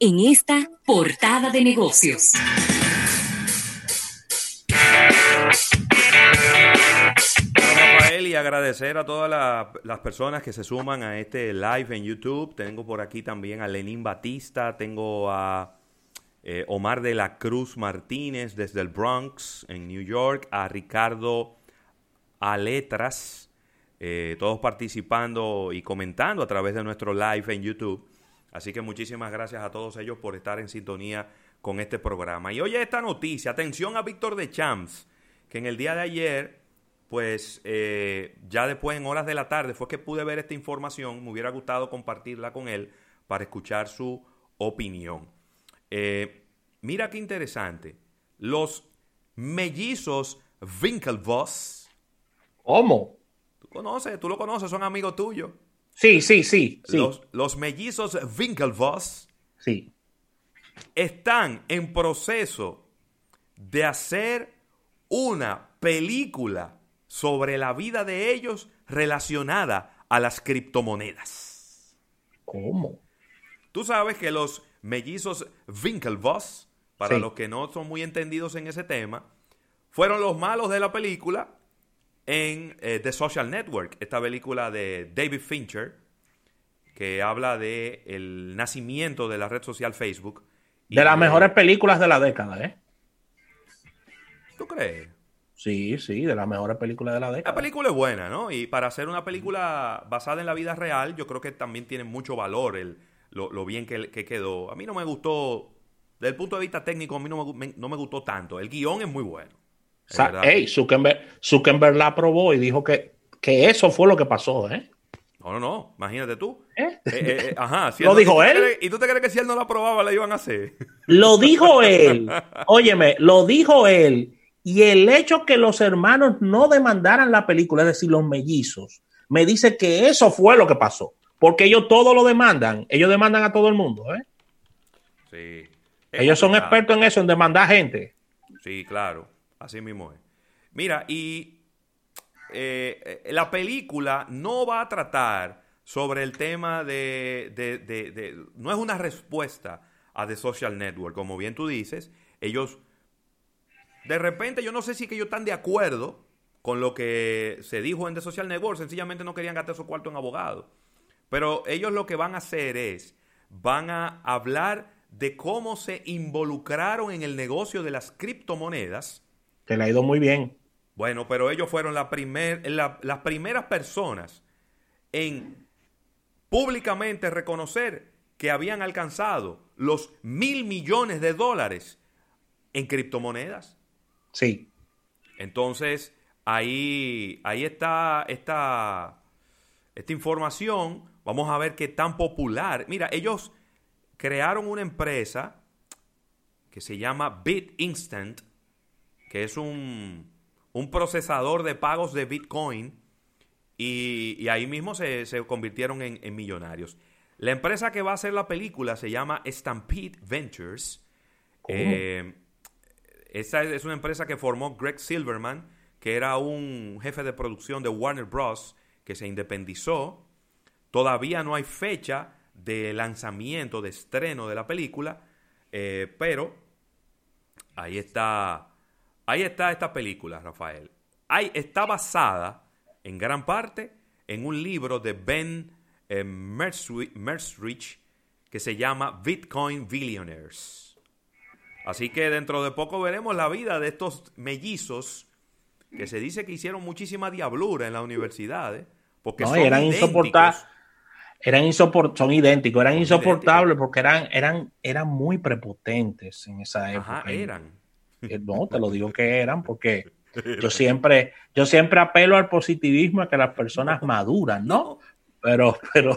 en esta portada de negocios. Rafael, y agradecer a todas las personas que se suman a este live en YouTube. Tengo por aquí también a Lenín Batista, tengo a eh, Omar de la Cruz Martínez desde el Bronx, en New York, a Ricardo Aletras, eh, todos participando y comentando a través de nuestro live en YouTube. Así que muchísimas gracias a todos ellos por estar en sintonía con este programa. Y oye esta noticia, atención a Víctor de Champs, que en el día de ayer, pues eh, ya después en horas de la tarde fue que pude ver esta información, me hubiera gustado compartirla con él para escuchar su opinión. Eh, mira qué interesante, los mellizos Winklevoss. ¿Cómo? ¿Tú conoces? ¿Tú lo conoces? Son amigos tuyos. Sí, sí, sí. Los, mellizos Winklevoss sí. están en proceso de hacer una película sobre la vida de ellos relacionada a las criptomonedas. ¿Cómo? Tú sabes que los mellizos Winklevoss, para los que no son muy entendidos en ese tema, fueron los malos de la película en eh, The Social Network, esta película de David Fincher, que habla de el nacimiento de la red social Facebook. De las mejores películas de la década, ¿eh? ¿Tú crees? Sí, sí, de las mejores películas de la década. La película es buena, ¿no? Y para hacer una película basada en la vida real, yo creo que también tiene mucho valor el, lo, bien que, quedó. A mí no me gustó, desde el punto de vista técnico, a mí no me, no me gustó tanto. El guion es muy bueno. Hey, Zuckerberg, la aprobó y dijo que, que eso fue lo que pasó, ¿eh? No, no, no. Imagínate tú. ¿Eh? Eh, eh, ajá. lo dijo él. ¿Y tú te crees que si él no lo aprobaba, le iban a hacer? Lo dijo él. Óyeme, lo dijo él. Y el hecho que los hermanos no demandaran la película, es decir, los mellizos, me dice que eso fue lo que pasó. Porque ellos todo lo demandan. Ellos demandan a todo el mundo, ¿eh? Sí. ellos son expertos en eso, en demandar gente. Sí, claro. Así mismo es. Mira, y eh, la película no va a tratar sobre el tema de, de, No es una respuesta a The Social Network, como bien tú dices. Ellos, de repente, yo no sé si que ellos están de acuerdo con lo que se dijo en The Social Network, sencillamente no querían gastar su cuarto en abogado. Pero ellos lo que van a hacer es, van a hablar de cómo se involucraron en el negocio de las criptomonedas que le ha ido muy bien. Bueno, pero ellos fueron la primer, las primeras personas en públicamente reconocer que habían alcanzado los mil millones de dólares en criptomonedas. Sí. Entonces, ahí, ahí está esta, esta información. Vamos a ver qué tan popular. Mira, ellos crearon una empresa que se llama BitInstant que es un, procesador de pagos de Bitcoin, y, ahí mismo se, convirtieron en, millonarios. La empresa que va a hacer la película se llama Stampede Ventures. Eh, esa es una empresa que formó Greg Silverman, que era un jefe de producción de Warner Bros., que se independizó. Todavía no hay fecha de lanzamiento, de estreno de la película, eh, pero ahí está Ahí está esta película, Rafael. Ahí está basada en gran parte en un libro de Ben eh, que se llama Bitcoin Billionaires. Así que dentro de poco veremos la vida de estos mellizos que se dice que hicieron muchísima diablura en las universidades. Porque son eran insoportables. Eran insoportables, son idénticos, eran insoportables porque eran, eran, eran muy prepotentes en esa época. Ajá, eran. Eh, no, te lo digo que eran, porque yo siempre, yo siempre apelo al positivismo a que las personas maduran, ¿no? Pero, pero,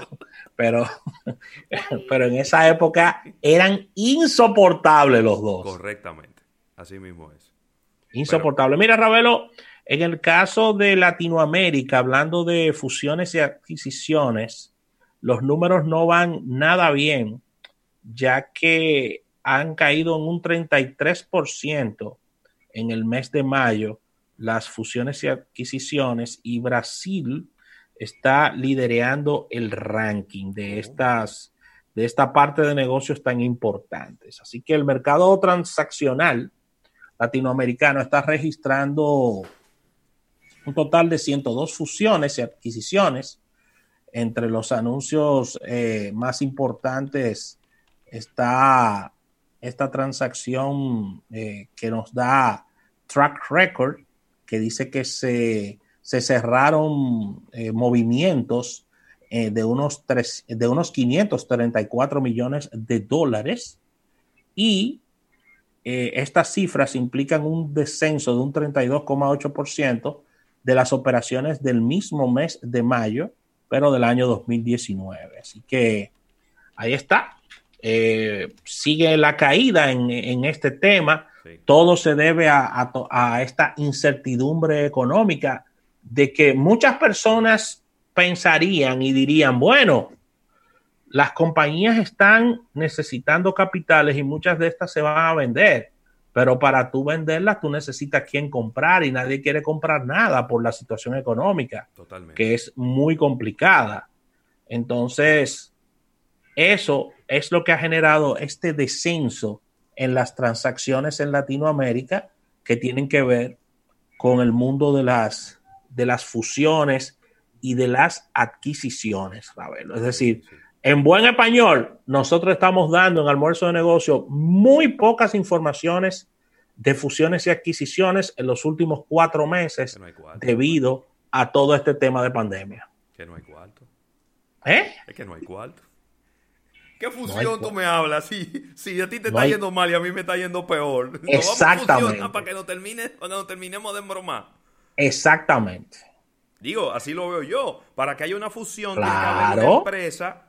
pero, pero en esa época eran insoportables los dos. Correctamente, así mismo es. Insoportable. Mira, Ravelo, en el caso de Latinoamérica, hablando de fusiones y adquisiciones, los números no van nada bien, ya que han caído en un 33% en el mes de mayo las fusiones y adquisiciones y Brasil está liderando el ranking de estas de esta parte de negocios tan importantes. Así que el mercado transaccional latinoamericano está registrando un total de 102 fusiones y adquisiciones. Entre los anuncios eh, más importantes está esta transacción eh, que nos da Track Record, que dice que se, cerraron eh, movimientos de, unos tres, de unos 534 millones de dólares y estas cifras implican un descenso de un 32,8% de las operaciones del mismo mes de mayo, pero del año 2019. Así que ahí está. Eh, sigue la caída en, este tema. Todo se debe a, a, esta incertidumbre económica de que muchas personas pensarían y dirían, bueno, las compañías están necesitando capitales y muchas de estas se van a vender. Pero para tú venderlas, tú necesitas quien comprar y nadie quiere comprar nada por la situación económica, que es muy complicada. Entonces, eso es lo que ha generado este descenso en las transacciones en Latinoamérica que tienen que ver con el mundo de las, de las fusiones y de las adquisiciones, Ravelo. Es decir, en buen español, nosotros estamos dando en almuerzo de negocio muy pocas informaciones de fusiones y adquisiciones en los últimos cuatro meses debido a todo este tema de pandemia. Que no hay cuarto. ¿Eh? Es que no hay cuarto. ¿Qué fusión tú me hablas? Si, si a ti te está yendo mal y a mí me está yendo peor. Exactamente. para que no termine, para que no terminemos de embromar. Exactamente. Digo, así lo veo yo. Para que haya una fusión, de una empresa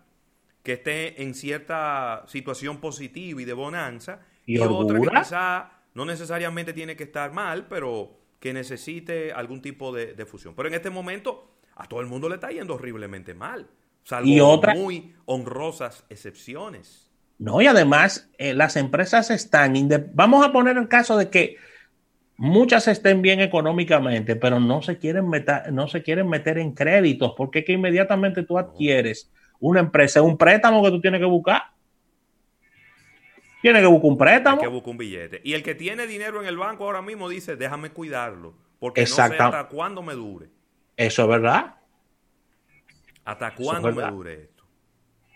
que esté en cierta situación positiva y de bonanza y, otra que quizá no necesariamente tiene que estar mal, pero que necesite algún tipo de, fusión. Pero en este momento a todo el mundo le está yendo horriblemente mal, salvo muy honrosas excepciones. No, y además eh, las empresas están, vamos a poner el caso de que muchas estén bien económicamente, pero no se quieren meter, no se quieren meter en créditos, porque es que inmediatamente tú adquieres una empresa, un préstamo que tú tienes que buscar. Tiene que buscar un préstamo. Tiene que buscar un billete. Y el que tiene dinero en el banco ahora mismo dice, déjame cuidarlo, porque no sé hasta cuándo me dure. Eso es verdad. ¿Hasta cuándo me dure esto?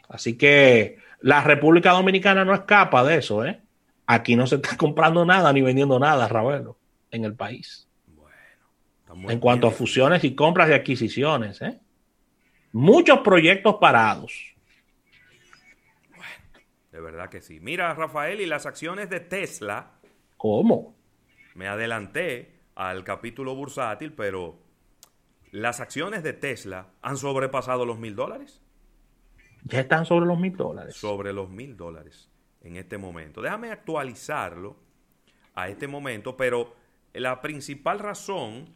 Así que la República Dominicana no escapa de eso, ¿eh? Aquí no se está comprando nada ni vendiendo nada, Ravelo, en el país. Bueno. En cuanto a fusiones y compras y adquisiciones, ¿eh? muchos proyectos parados. Bueno, de verdad que sí. Mira, Rafael, y las acciones de Tesla. ¿Cómo? Me adelanté al capítulo bursátil, pero las acciones de Tesla han sobrepasado los mil dólares. Ya están sobre los mil dólares. Sobre los mil dólares en este momento. Déjame actualizarlo a este momento, pero la principal razón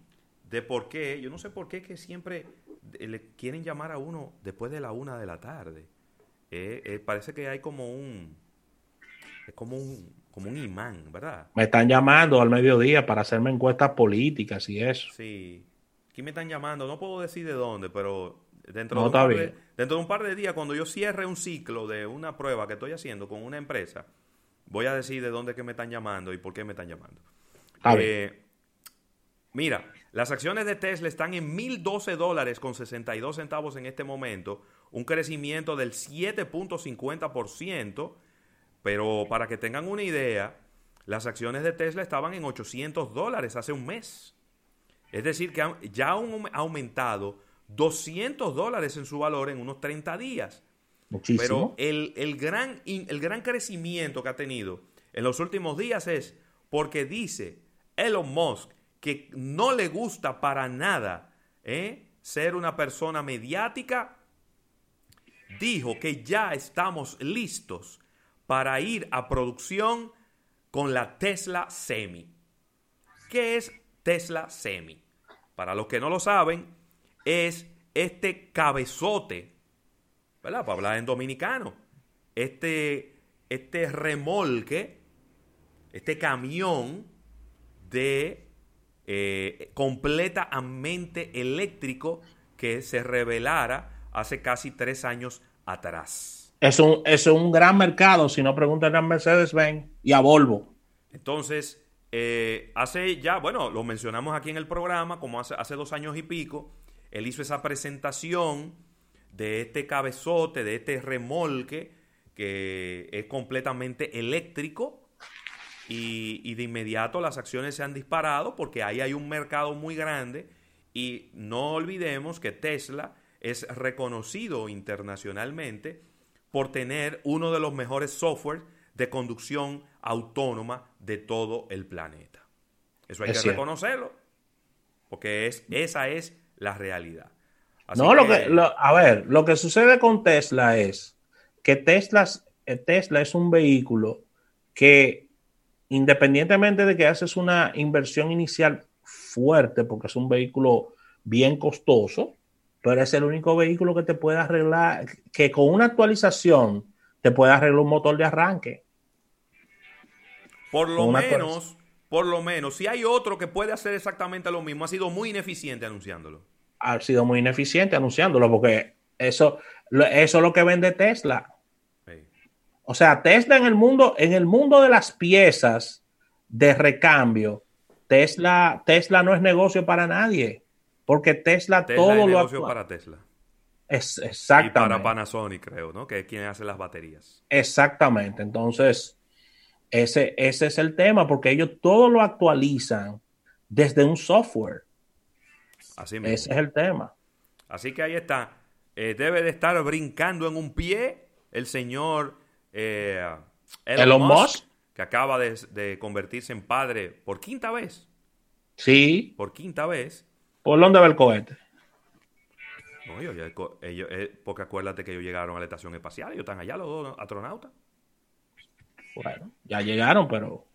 de por qué, yo no sé por qué que siempre le quieren llamar a uno después de la una de la tarde. Eh, eh, parece que hay como un es como un como un imán, ¿verdad? Me están llamando al mediodía para hacerme encuestas políticas y eso. Sí. Aquí me están llamando, no puedo decir de dónde, pero dentro, de un par de, dentro de un par de días, cuando yo cierre un ciclo de una prueba que estoy haciendo con una empresa, voy a decir de dónde que me están llamando y por qué me están llamando. Eh, mira, las acciones de Tesla están en 1.012 dólares con 62 centavos en este momento, un crecimiento del 7.50%, pero para que tengan una idea, las acciones de Tesla estaban en 800 dólares hace un mes. Es decir, que ya han aumentado 200 dólares en su valor en unos 30 días. Pero el, el, gran, el gran crecimiento que ha tenido en los últimos días es porque dice Elon Musk que no le gusta para nada ¿eh? ser una persona mediática, dijo que ya estamos listos para ir a producción con la Tesla Semi. ¿Qué es Tesla Semi? Para los que no lo saben, es este cabezote, ¿verdad? Para hablar en dominicano, este, este remolque, este camión de eh, completamente eléctrico que se revelara hace casi tres años atrás. Es un, es un gran mercado, si no preguntan a Mercedes-Benz y a Volvo. Entonces, eh, hace ya, bueno, lo mencionamos aquí en el programa, como hace, hace dos años y pico, él hizo esa presentación de este cabezote, de este remolque, que es completamente eléctrico, y, y, de inmediato las acciones se han disparado porque ahí hay un mercado muy grande y no olvidemos que Tesla es reconocido internacionalmente por tener uno de los mejores softwares de conducción autónoma de todo el planeta. Eso hay que reconocerlo, porque es, esa es la realidad. no, lo que, a ver, lo que sucede con Tesla es que Tesla, eh, Tesla es un vehículo que independientemente de que haces una inversión inicial fuerte, porque es un vehículo bien costoso, pero es el único vehículo que te puede arreglar, que con una actualización te puede arreglar un motor de arranque. Por lo menos, por lo menos, si hay otro que puede hacer exactamente lo mismo, ha sido muy ineficiente anunciándolo. Ha sido muy ineficiente anunciándolo, porque eso, eso es lo que vende Tesla. O sea, Tesla en el mundo, en el mundo de las piezas de recambio, Tesla, Tesla no es negocio para nadie. Porque Tesla, todo es negocio para Tesla. Es, exactamente. Y para Panasonic, creo, ¿no? Que es quien hace las baterías. Exactamente. Entonces, ese, ese es el tema, porque ellos todo lo actualizan desde un software. Así mismo. Ese es el tema. Así que ahí está. Eh, debe de estar brincando en un pie el señor eh, Elon, Musk, que acaba de, de convertirse en padre por quinta vez. Sí. Por quinta vez. ¿Por dónde va el cohete? No, ellos, ellos, eh, porque acuérdate que ellos llegaron a la estación espacial, ellos están allá los dos astronautas. Bueno, ya llegaron, pero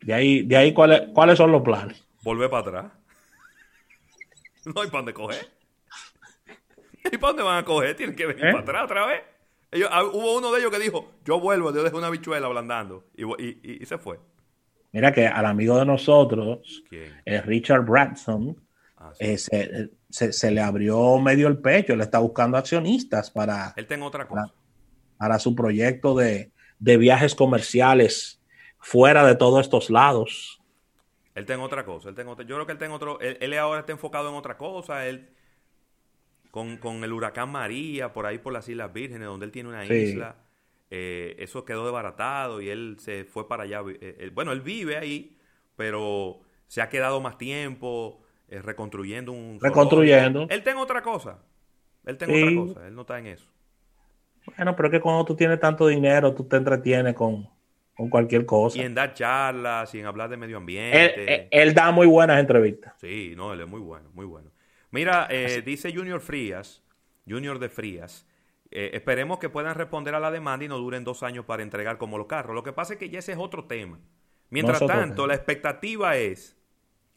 de ahí, de ahí ¿cuáles, cuáles son los planes. Volver para atrás. No hay para dónde coger. ¿Y para dónde van a coger? Tienen que venir ¿Eh? para atrás otra vez. Ellos, ah, hubo uno de ellos que dijo, yo vuelvo, yo dejo una bichuela ablandando. Y, y, y se fue. Mira que al amigo de nosotros, Richard Branson, ah, eh, se, le abrió medio el pecho, le está buscando accionistas para... Él tenga otra cosa. Para, su proyecto de, viajes comerciales fuera de todos estos lados. Él tenga otra cosa. Él yo creo que él tenga otro... Él, ahora está enfocado en otra cosa. Él... Con, el huracán María, por ahí por las Islas Vírgenes, donde él tiene una isla eh, eso quedó desbaratado y él se fue para allá. Eh, bueno, él vive ahí, pero se ha quedado más tiempo eh, reconstruyendo un... Reconstruyendo. Él tiene otra cosa. Él tiene otra cosa. Él no está en eso. Bueno, pero es que cuando tú tienes tanto dinero, tú te entretienes con, cualquier cosa. Y en dar charlas y en hablar de medio ambiente. Él, da muy buenas entrevistas. Sí, no, él es muy bueno, muy bueno. Mira, dice Junior Frías, Junior de Frías, eh, esperemos que puedan responder a la demanda y no duren dos años para entregar como los carros. Lo que pasa es que ya ese es otro tema. Mientras tanto, la expectativa es,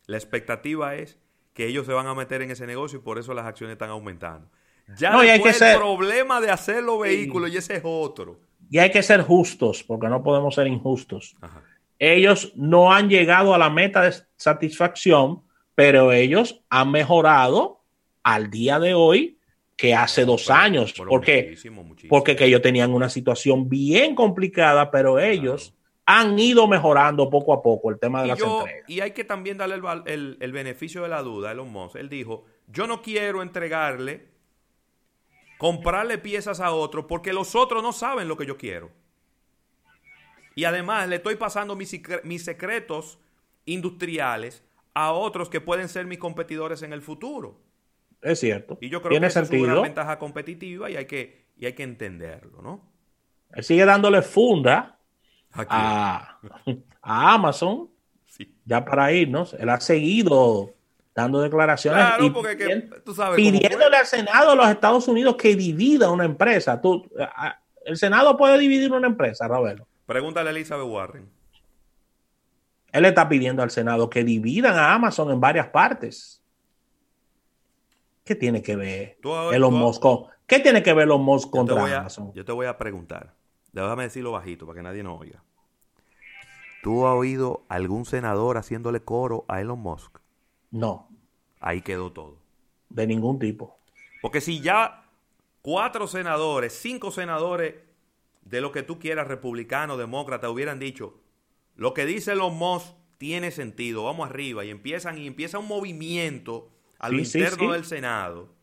la expectativa es que ellos se van a meter en ese negocio y por eso las acciones están aumentando. Ya no, hay que el problema de hacer los vehículos y ese es otro. Y hay que ser justos, porque no podemos ser injustos. Ellos no han llegado a la meta de satisfacción, pero ellos han mejorado al día de hoy que hace dos años. porque, porque que ellos tenían una situación bien complicada, pero ellos han ido mejorando poco a poco el tema de las entregas. Y hay que también darle el, beneficio de la duda a Elon Musk. Él dijo, yo no quiero entregarle, comprarle piezas a otros, porque los otros no saben lo que yo quiero. Y además le estoy pasando mis, mis secretos industriales a otros que pueden ser mis competidores en el futuro. Es cierto. Y yo creo que es una ventaja competitiva y hay que, y hay que entenderlo, ¿no? Él sigue dándole funda a, Amazon ya para irnos. Él ha seguido dando declaraciones y pidiéndole al Senado de los Estados Unidos que divida una empresa. Tú, el Senado puede dividir una empresa, Ravelo. Pregúntale a Elizabeth Warren. Él está pidiendo al Senado que dividan a Amazon en varias partes. ¿Qué tiene que ver Elon Musk ¿Qué tiene que ver Elon Musk contra Amazon? Yo te voy a preguntar. Déjame decirlo bajito para que nadie nos oiga. ¿Tú has oído algún senador haciéndole coro a Elon Musk? No. Ahí quedó todo. De ningún tipo. Porque si ya cuatro senadores, cinco senadores de lo que tú quieras, republicano, demócrata, hubieran dicho, lo que dice los Moss tiene sentido, vamos arriba, y empiezan, y empieza un movimiento a lo interno del Senado,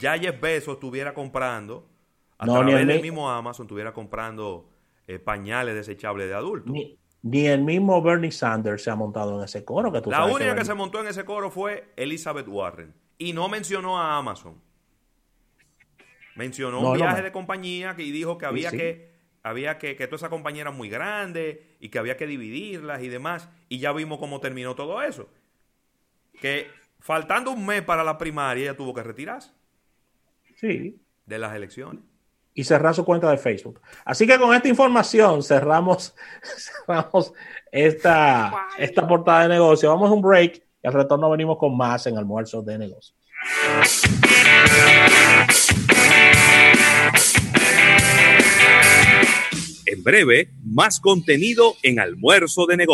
ya Jeff Bezos estuviera comprando, a través del mismo Amazon, estuviera comprando eh, pañales desechables de adultos. Ni, el mismo Bernie Sanders se ha montado en ese coro. Que La única que, se montó en ese coro fue Elizabeth Warren. Y no mencionó a Amazon. Mencionó un viaje de compañía y dijo que había que había que, que toda esa compañía era muy grande y que había que dividirlas y demás. Y ya vimos cómo terminó todo eso. Que faltando un mes para la primaria, ella tuvo que retirarse. Sí. De las elecciones. Y cerrar su cuenta de Facebook. Así que con esta información cerramos, cerramos esta, esta portada de negocio. Vamos a un break y al retorno venimos con más en almuerzo de negocios. En breve, más contenido en almuerzo de negocios.